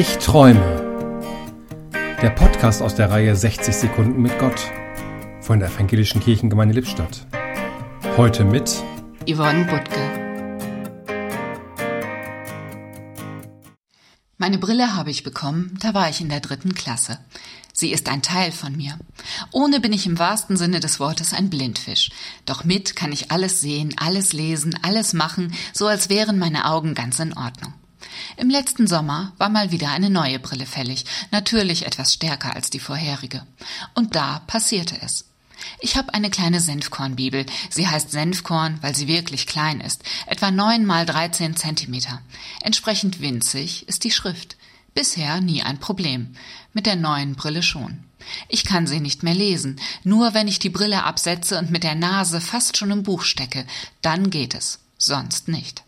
Ich träume. Der Podcast aus der Reihe 60 Sekunden mit Gott von der Evangelischen Kirchengemeinde Lippstadt. Heute mit Yvonne Butke. Meine Brille habe ich bekommen, da war ich in der dritten Klasse. Sie ist ein Teil von mir. Ohne bin ich im wahrsten Sinne des Wortes ein Blindfisch. Doch mit kann ich alles sehen, alles lesen, alles machen, so als wären meine Augen ganz in Ordnung. Im letzten Sommer war mal wieder eine neue Brille fällig, natürlich etwas stärker als die vorherige. Und da passierte es. Ich habe eine kleine Senfkornbibel. Sie heißt Senfkorn, weil sie wirklich klein ist, etwa neun mal dreizehn Zentimeter. Entsprechend winzig ist die Schrift. Bisher nie ein Problem. Mit der neuen Brille schon. Ich kann sie nicht mehr lesen. Nur wenn ich die Brille absetze und mit der Nase fast schon im Buch stecke, dann geht es. Sonst nicht.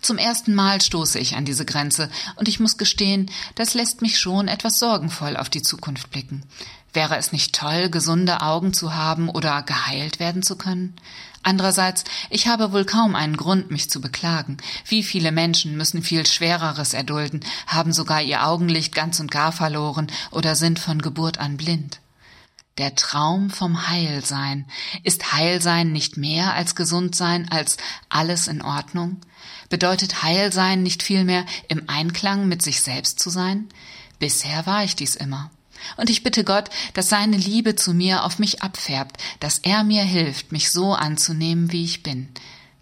Zum ersten Mal stoße ich an diese Grenze, und ich muss gestehen, das lässt mich schon etwas sorgenvoll auf die Zukunft blicken. Wäre es nicht toll, gesunde Augen zu haben oder geheilt werden zu können? Andererseits, ich habe wohl kaum einen Grund, mich zu beklagen. Wie viele Menschen müssen viel Schwereres erdulden, haben sogar ihr Augenlicht ganz und gar verloren oder sind von Geburt an blind. Der Traum vom Heilsein. Ist Heilsein nicht mehr als Gesundsein, als alles in Ordnung? Bedeutet Heilsein nicht vielmehr im Einklang mit sich selbst zu sein? Bisher war ich dies immer. Und ich bitte Gott, dass seine Liebe zu mir auf mich abfärbt, dass er mir hilft, mich so anzunehmen, wie ich bin.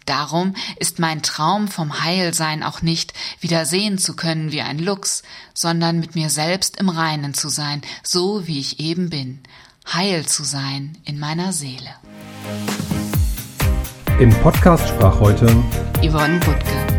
Darum ist mein Traum vom Heilsein auch nicht, wieder sehen zu können wie ein Luchs, sondern mit mir selbst im Reinen zu sein, so wie ich eben bin, heil zu sein in meiner Seele. Im Podcast sprach heute Yvonne Butke.